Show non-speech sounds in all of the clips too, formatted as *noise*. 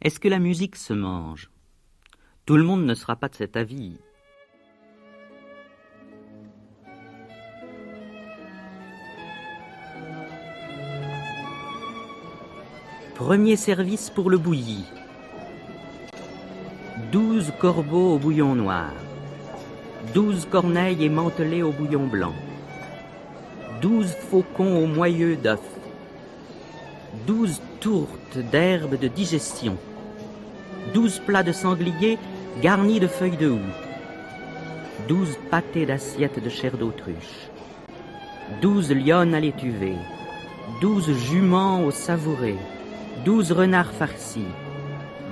Est-ce que la musique se mange? Tout le monde ne sera pas de cet avis. Premier service pour le bouilli. Douze corbeaux au bouillon noir. Douze corneilles émantelées au bouillon blanc. Douze faucons au moyeu d'œufs. Douze tourtes d'herbes de digestion. Douze plats de sanglier garnis de feuilles de houx. Douze pâtés d'assiettes de chair d'autruche. Douze lionnes à l'étuvée. Douze juments au savouré douze renards farcis,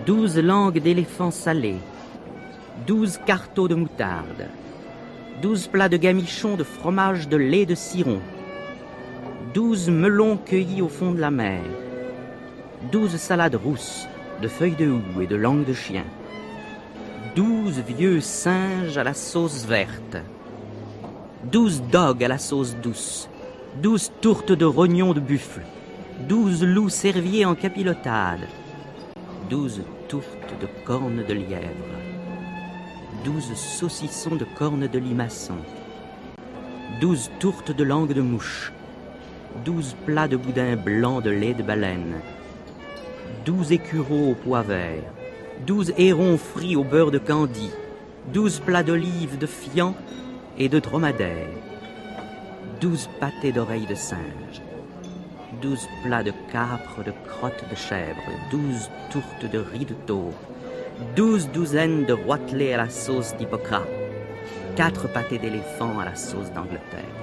douze langues d'éléphants salés, douze carteaux de moutarde, douze plats de gamichons de fromage de lait de ciron, douze melons cueillis au fond de la mer, douze salades rousses de feuilles de houx et de langue de chien, douze vieux singes à la sauce verte, douze dogues à la sauce douce, douze tourtes de rognons de buffle, douze loups serviers en capilotade, douze tourtes de cornes de lièvre, douze saucissons de cornes de limaçon, douze tourtes de langue de mouche, douze plats de boudin blanc de lait de baleine, douze écureaux au pois vert, douze hérons frits au beurre de candie, douze plats d'olives de fian et de dromadaire, douze pâtés d'oreilles de singe, douze plats de capre, de crottes de chèvre, douze tourtes de riz de taupe, douze douzaines de roitelets à la sauce d'Hippocrate, quatre pâtés d'éléphant à la sauce d'Angleterre.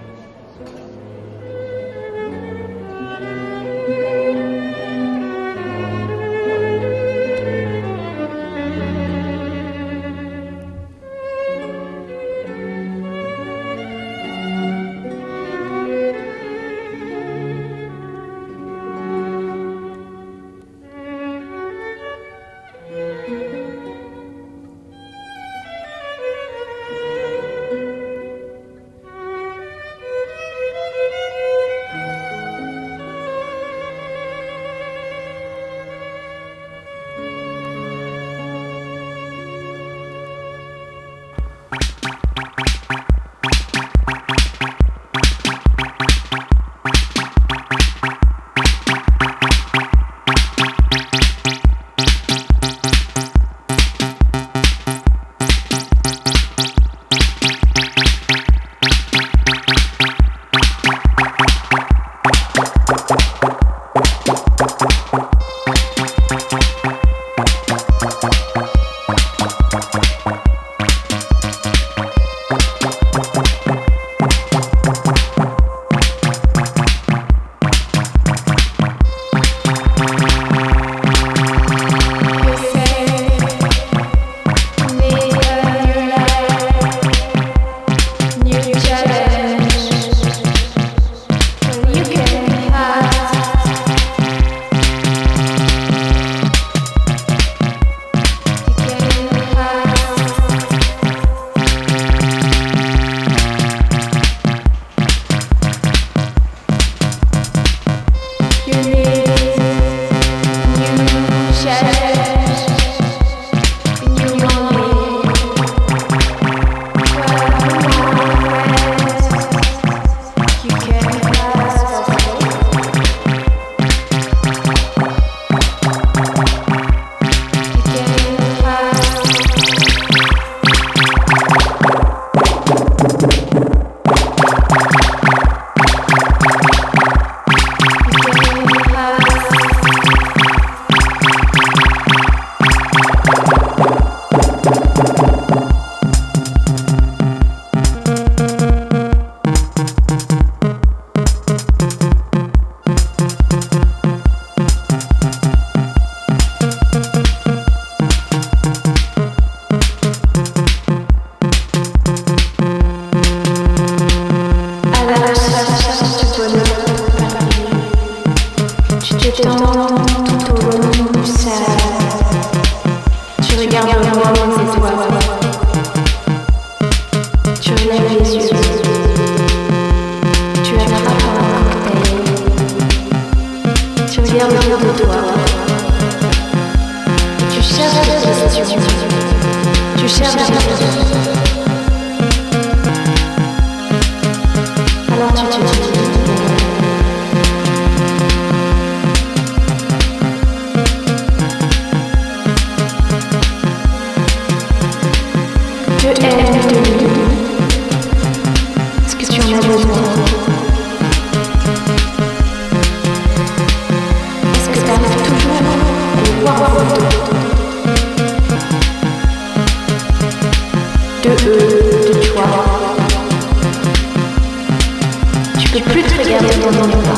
Tu peux plus te regarder dans tu bras.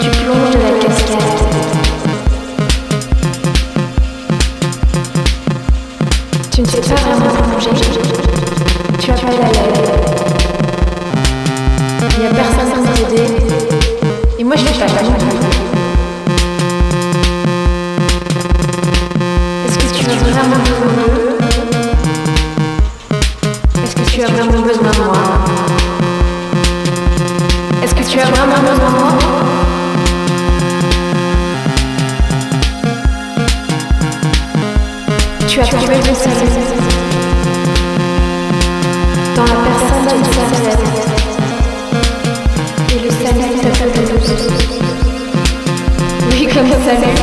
Tu plonges de la cascade. Tu ne sais pas vraiment. Tu as lèvre. Il n'y a personne pour t'aider. Et moi je fais pas Oui, comme salut,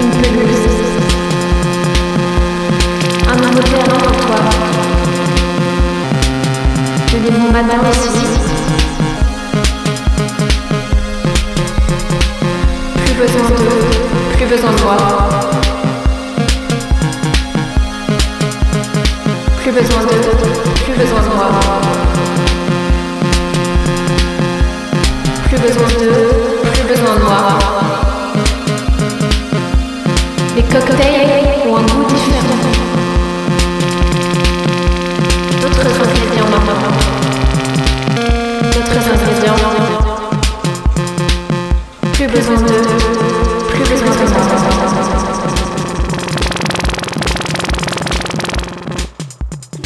une pelouse. Moderne en toi. Je mon. Plus besoin de, plus besoin de moi. Plus besoin de, plus besoin de moi. Plus besoin de, plus besoin de moi. Les cocktails ont un goût différent.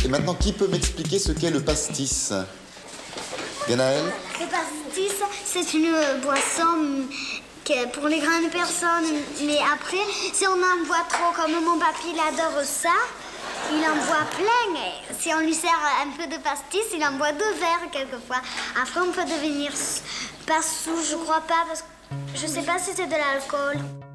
Et maintenant, qui peut m'expliquer ce qu'est le pastis? Le pastis, c'est une boisson hum, que pour les grandes personnes, mais après, si on en boit trop, comme mon papy, il adore ça, il en boit plein. Et si on lui sert un peu de pastis, il en boit deux verres quelquefois. Après, on peut devenir pas sous, je crois pas, parce que je sais pas si c'est de l'alcool.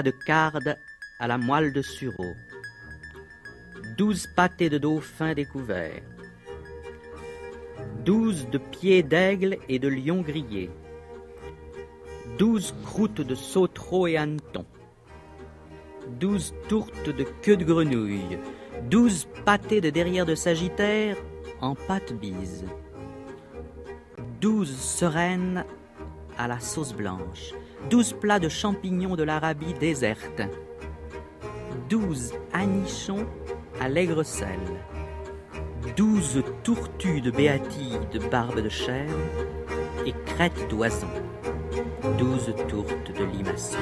de carde à la moelle de sureau, 12 pâtés de dauphin découverts, 12 de pieds d'aigle et de lion grillés, 12 croûtes de sautereau et hanneton, 12 tourtes de queue de grenouille, 12 pâtés de derrière de sagittaire en pâte bise, 12 sereines à la sauce blanche, 12 plats de champignons de l'Arabie déserte, 12 anichons à l'aigre sel, 12 tourtues de béatille de barbe de chèvre et crête d'oison, 12 tourtes de limaçon.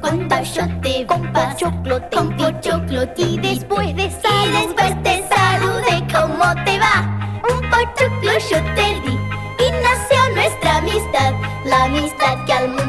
cuánto cuánto compa choclote, compa choclote. Y después de sal, después te salude, ¿cómo te va? Un pochoclo yo te di y nació nuestra amistad, la amistad que al mundo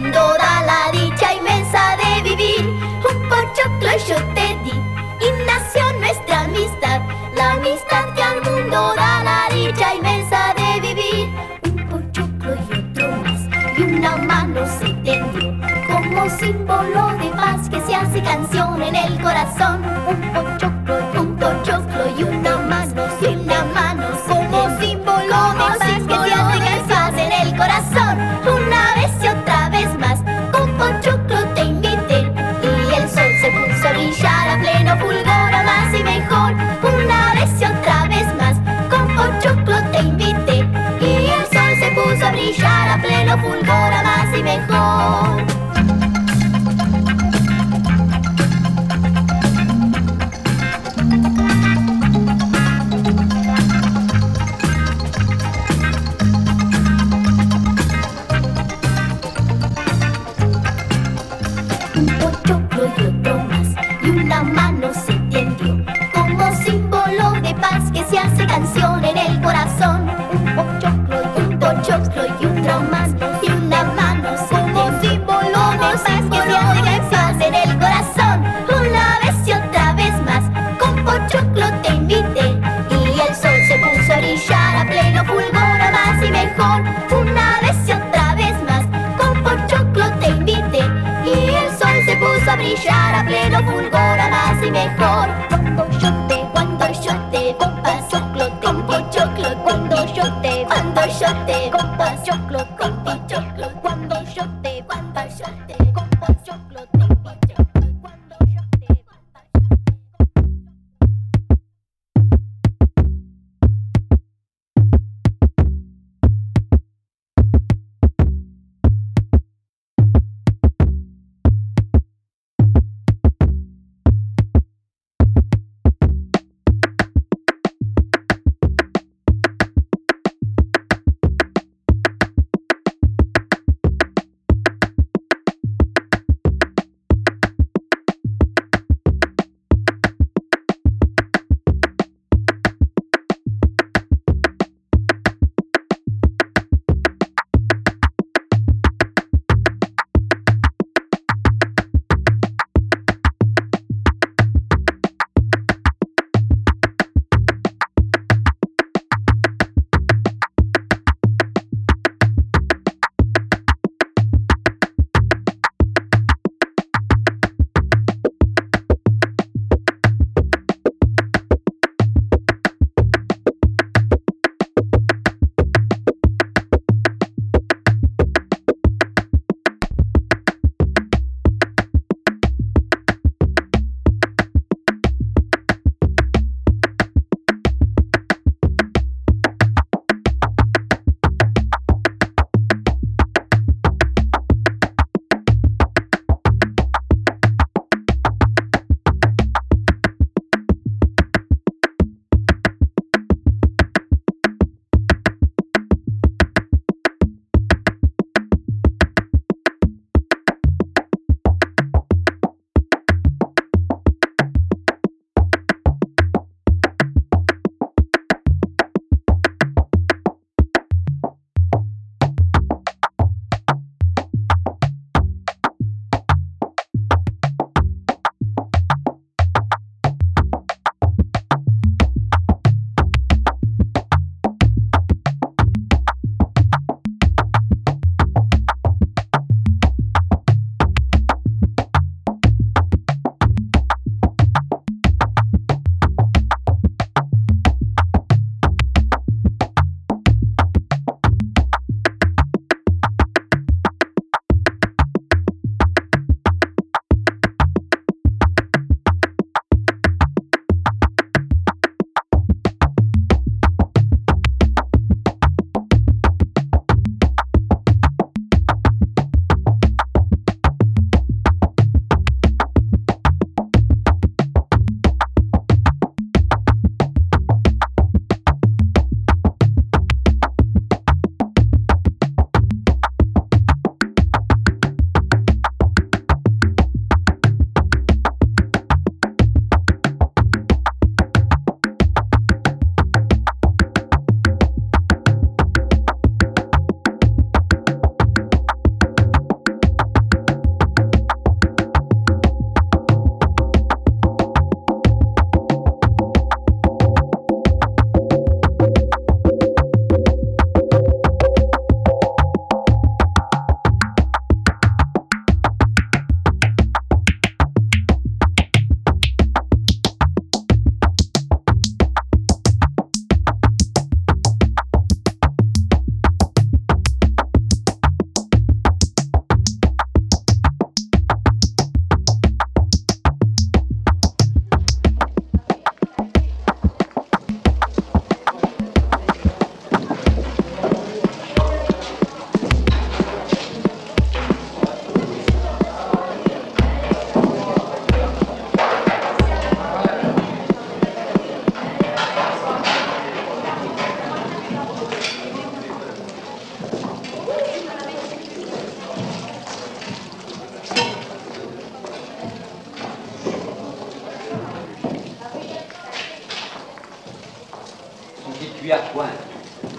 à point.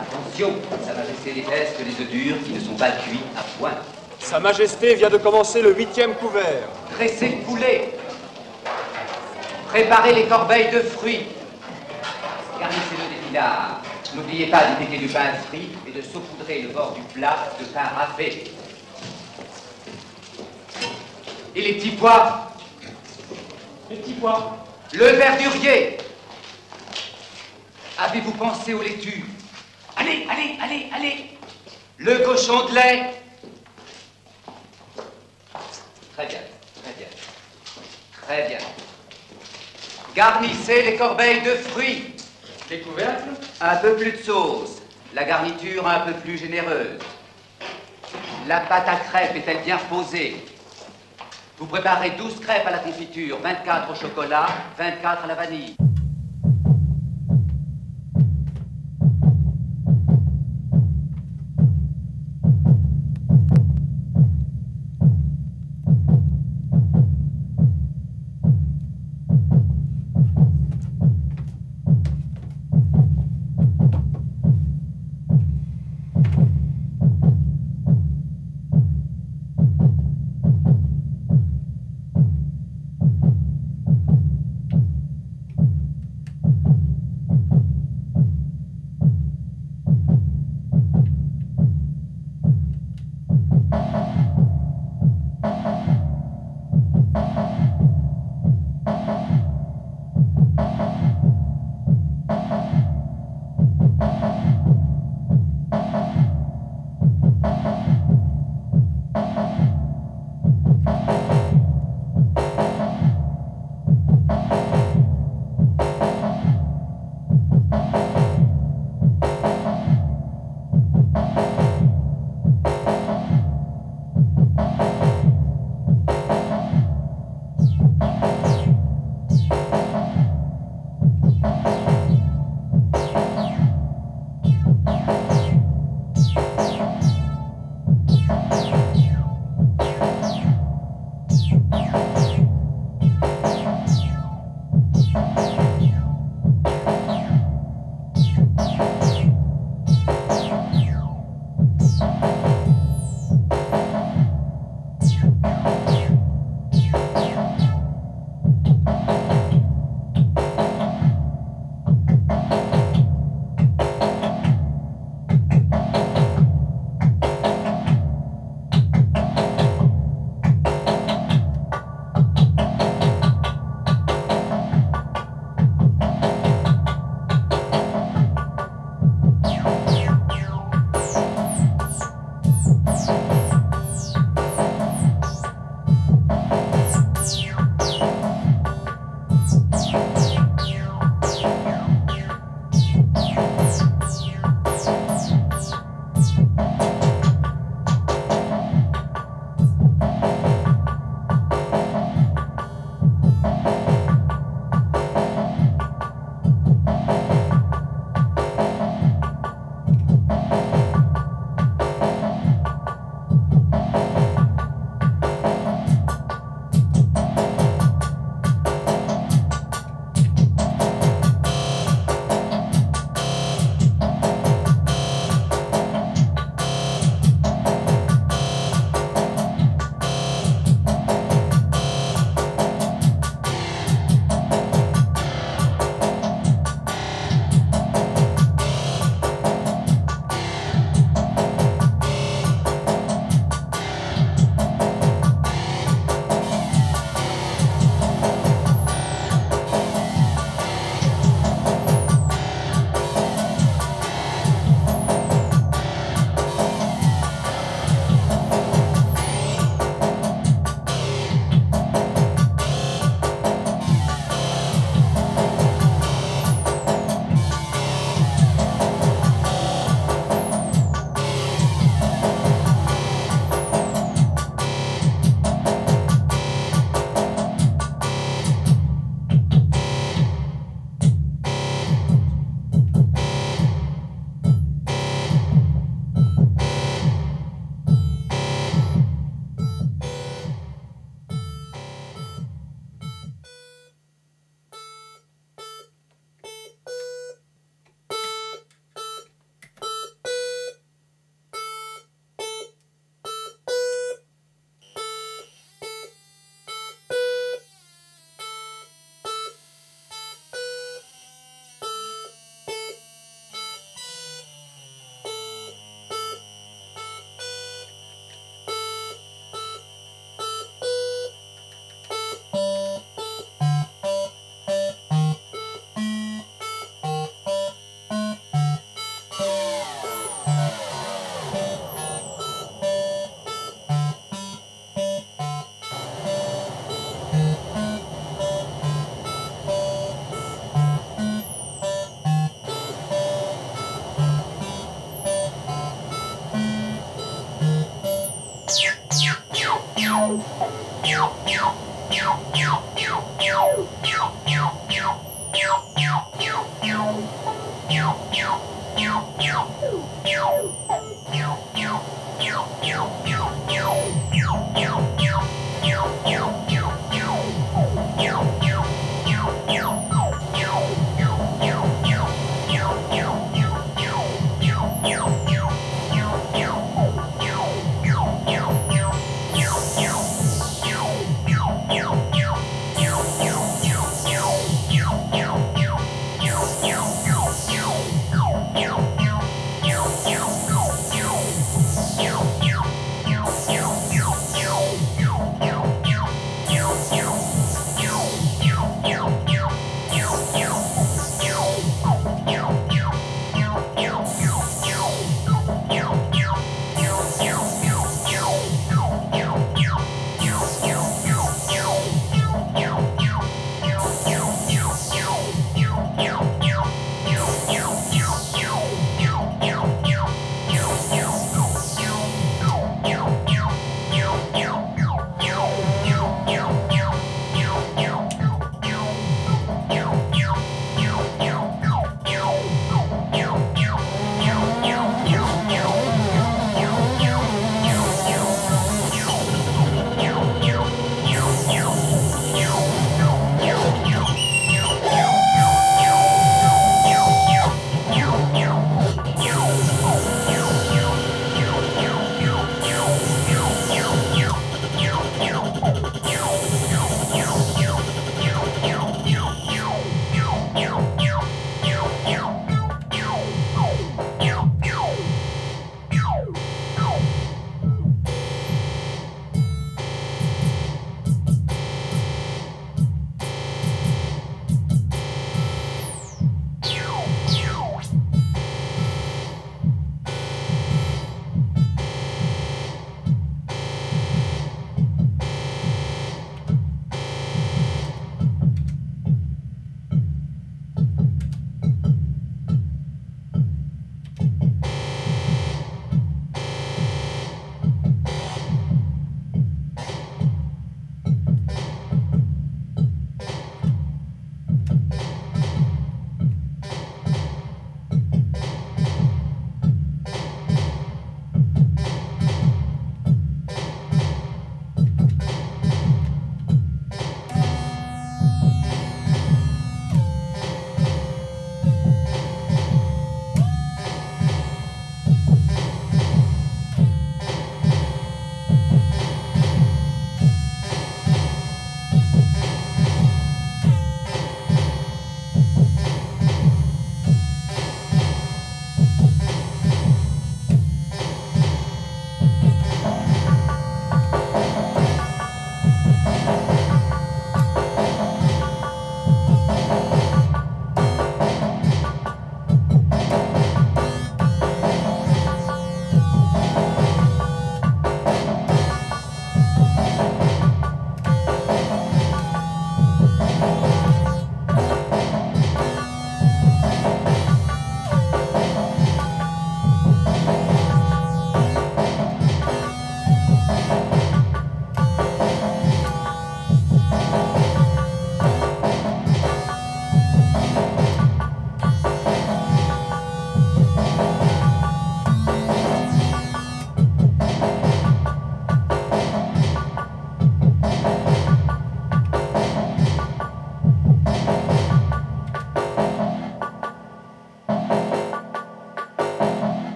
Attention, Sa Majesté déteste les œufs durs qui ne sont pas cuits à point. Sa Majesté vient de commencer le huitième couvert. Dressez le poulet. Préparez les corbeilles de fruits. Garnissez-le d'épinards. N'oubliez pas d'épiquer du pain frit et de saupoudrer le bord du plat de pain râpé. Et les petits pois Les petits pois. Le verdurier Avez-vous pensé aux laitues? Allez, allez, allez, allez Le cochon de lait Très bien, très bien. Très bien. Garnissez les corbeilles de fruits. Les couvercles? Un peu plus de sauce. La garniture un peu plus généreuse. La pâte à crêpes est-elle bien reposée? Vous préparez 12 crêpes à la confiture, 24 au chocolat, 24 à la vanille.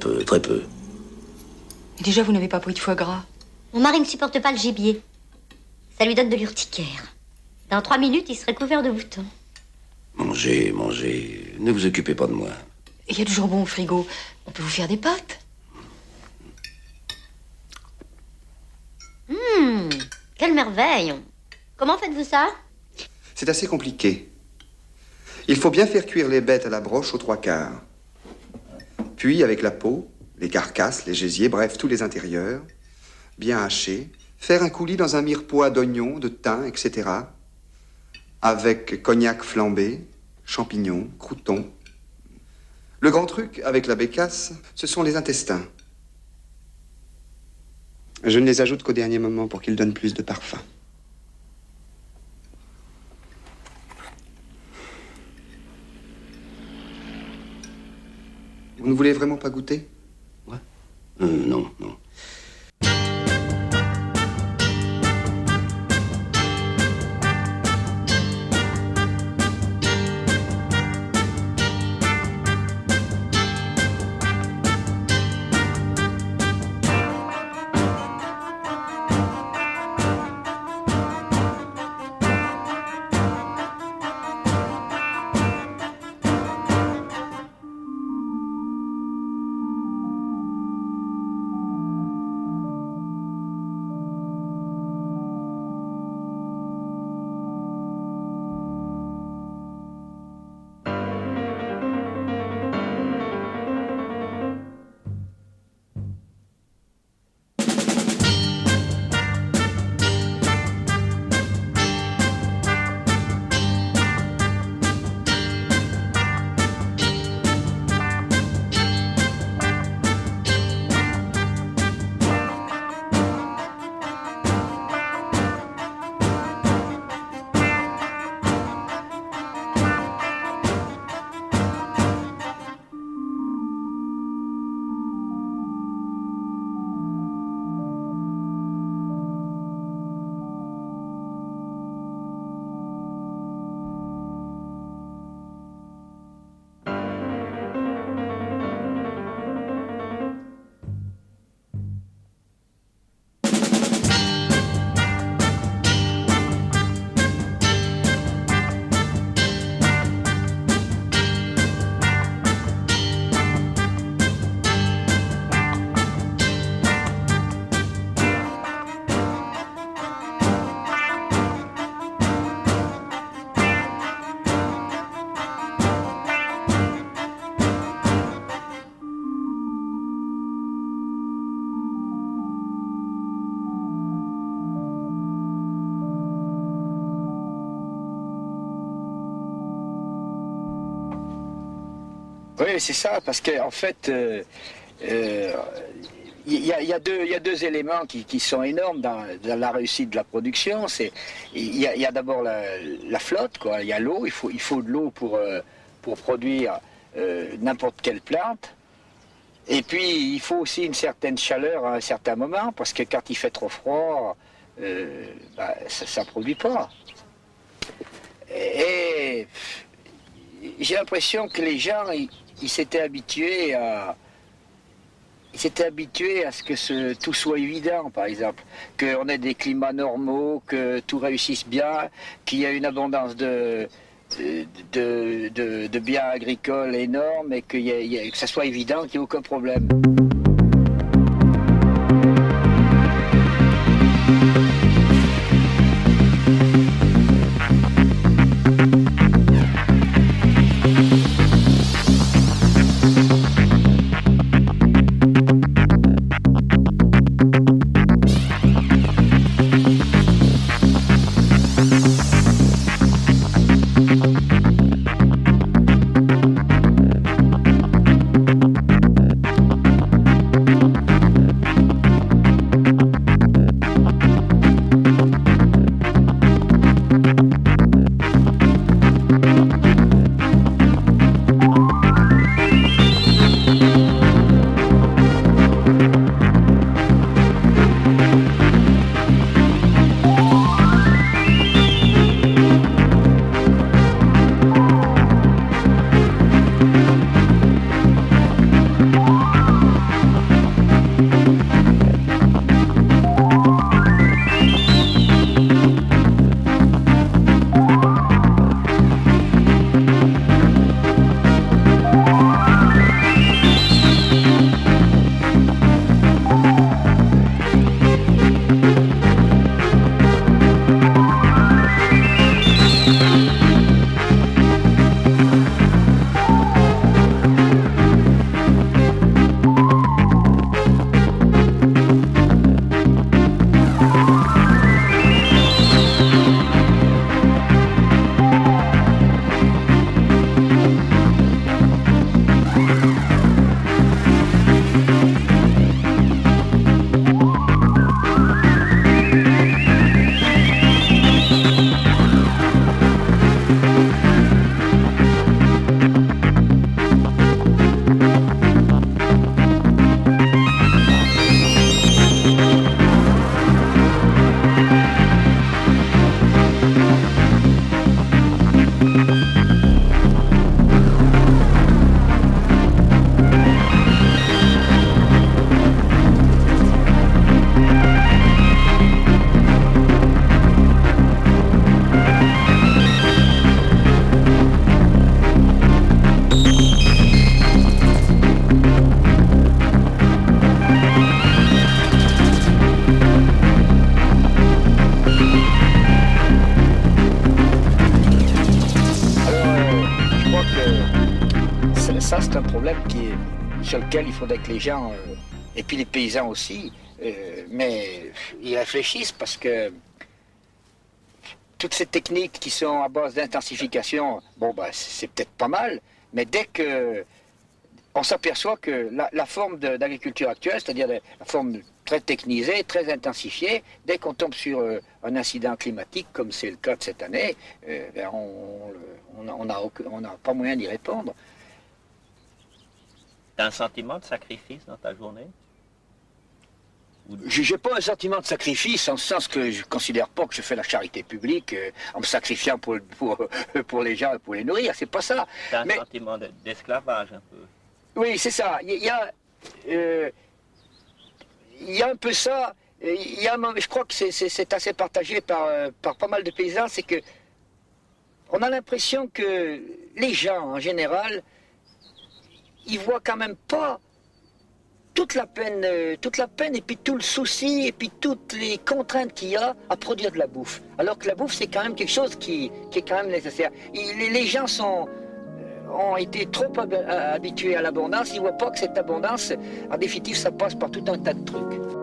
Peu, très peu. Et déjà, vous n'avez pas pris de foie gras. Mon mari ne supporte pas le gibier. Ça lui donne de l'urticaire. Dans trois minutes, il serait couvert de boutons. Mangez, mangez. Ne vous occupez pas de moi. Il y a du jambon au frigo. On peut vous faire des pâtes. Hum, quelle merveille Comment faites-vous ça? C'est assez compliqué. Il faut bien faire cuire les bêtes à la broche aux trois quarts. Puis, avec la peau, les carcasses, les gésiers, bref, tous les intérieurs, bien hachés, faire un coulis dans un mirepoix d'oignons, de thym, etc. Avec cognac flambé, champignons, croutons. Le grand truc avec la bécasse, ce sont les intestins. Je ne les ajoute qu'au dernier moment pour qu'ils donnent plus de parfum. Vous ne voulez vraiment pas goûter? C'est ça, parce qu'en en fait, euh, euh, il y, a, il deux, il éléments qui, sont énormes dans, la réussite de la production. Il y a, il d'abord la, flotte. Il y a l'eau. Il faut, il de l'eau pour euh, produire euh, n'importe quelle plante. Et puis il faut aussi une certaine chaleur à un certain moment, parce que quand il fait trop froid, euh, bah, ça ne produit pas. Et j'ai l'impression que les gens, ils s'étaient habitués à, ils s'étaient habitués à ce que tout soit évident, par exemple, qu'on ait des climats normaux, que tout réussisse bien, qu'il y ait une abondance de, de, de, biens agricoles énormes et qu'il y il que ça soit évident qu'il n'y ait aucun problème. sur lequel il faudrait que les gens, euh, et puis les paysans aussi, euh, mais ils réfléchissent parce que toutes ces techniques qui sont à base d'intensification, bon, bah, c'est peut-être pas mal, mais dès que on s'aperçoit que la, forme d'agriculture actuelle, c'est-à-dire la, forme très technisée, très intensifiée, dès qu'on tombe sur euh, un incident climatique, comme c'est le cas de cette année, ben, on n'a on a pas moyen d'y répondre. T'as un sentiment de sacrifice dans ta journée? Je n'ai pas un sentiment de sacrifice en ce sens que je ne considère pas que je fais la charité publique euh, en me sacrifiant pour, pour, *laughs* pour les gens et pour les nourrir. C'est pas ça. T'as un Mais- sentiment de- d'esclavage un peu Oui, c'est ça. Il y a, euh, il y a un peu ça. Il y a, je crois que c'est- c'est c'est assez partagé par, euh, par pas mal de paysans. C'est que on a l'impression que les gens, en général, ils voient quand même pas toute la peine, euh, toute la peine et puis tout le souci et puis toutes les contraintes qu'il y a à produire de la bouffe. Alors que la bouffe, c'est quand même quelque chose qui, est quand même nécessaire. Les, gens sont, ont été trop hab- euh, habitués à l'abondance, ils ne voient pas que cette abondance, en définitive, ça passe par tout un tas de trucs.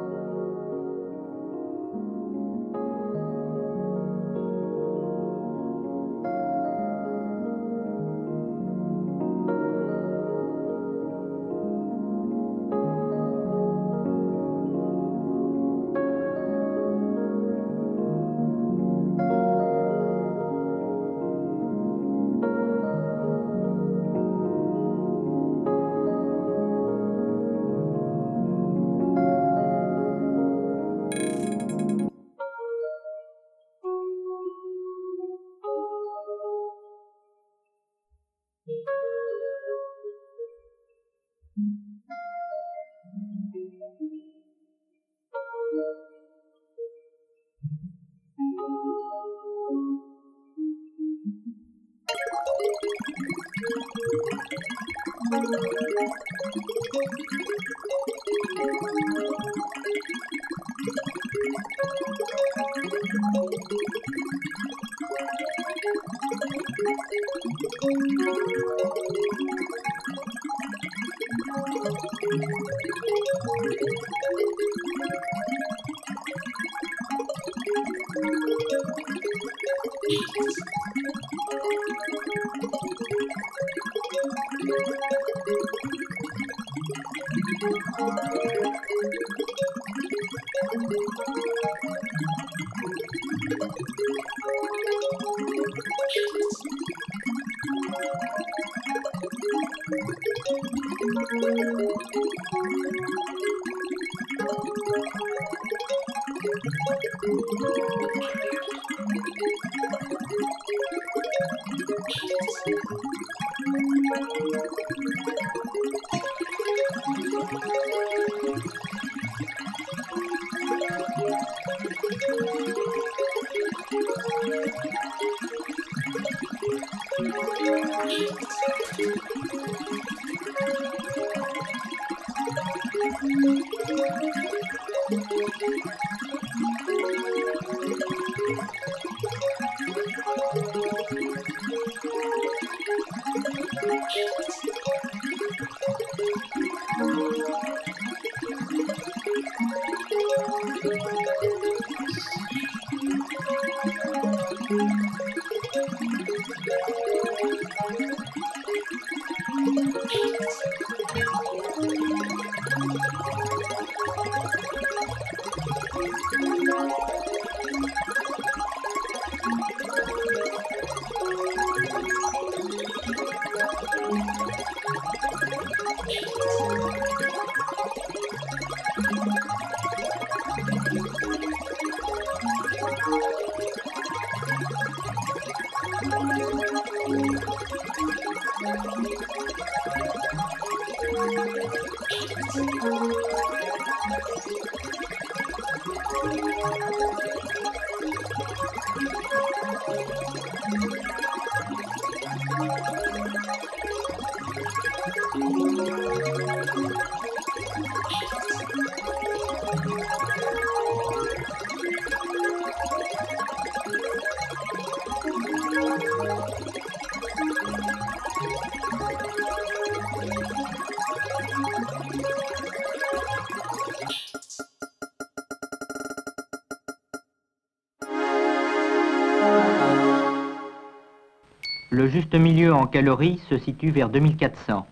En calories se situe vers 2400.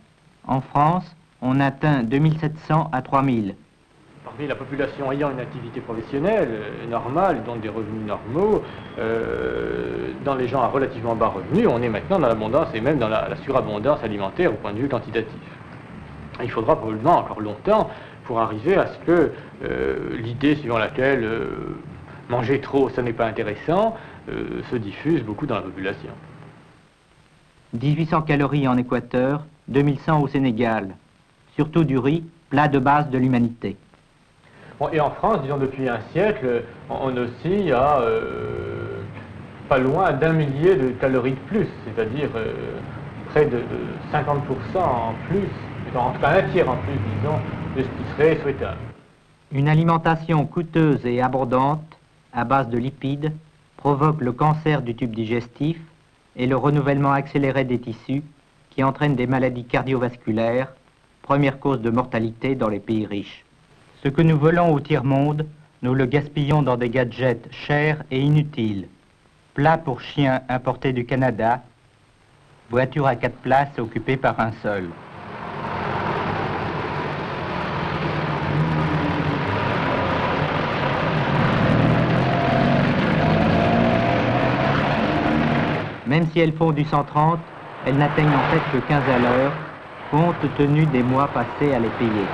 En France, on atteint 2700 à 3000. Parmi la population ayant une activité professionnelle euh, normale, donc des revenus normaux, euh, dans les gens à relativement bas revenus, on est maintenant dans l'abondance et même dans la, surabondance alimentaire au point de vue quantitatif. Il faudra probablement encore longtemps pour arriver à ce que euh, l'idée suivant laquelle manger trop, ça n'est pas intéressant, se diffuse beaucoup dans la population. 1800 calories en Équateur, 2100 au Sénégal. Surtout du riz, plat de base de l'humanité. Bon, et en France, disons depuis un siècle, on, oscille à euh, pas loin d'un millier de calories de plus, c'est-à-dire euh, près de 50% en plus, en tout cas un tiers en plus, disons, de ce qui serait souhaitable. Une alimentation coûteuse et abondante, à base de lipides, provoque le cancer du tube digestif et le renouvellement accéléré des tissus qui entraîne des maladies cardiovasculaires, première cause de mortalité dans les pays riches. Ce que nous volons au tiers-monde, nous le gaspillons dans des gadgets chers et inutiles. Plats pour chiens importés du Canada, voiture à quatre places occupée par un seul. Même si elles font du 130, elles n'atteignent en fait que 15 à l'heure, compte tenu des mois passés à les payer.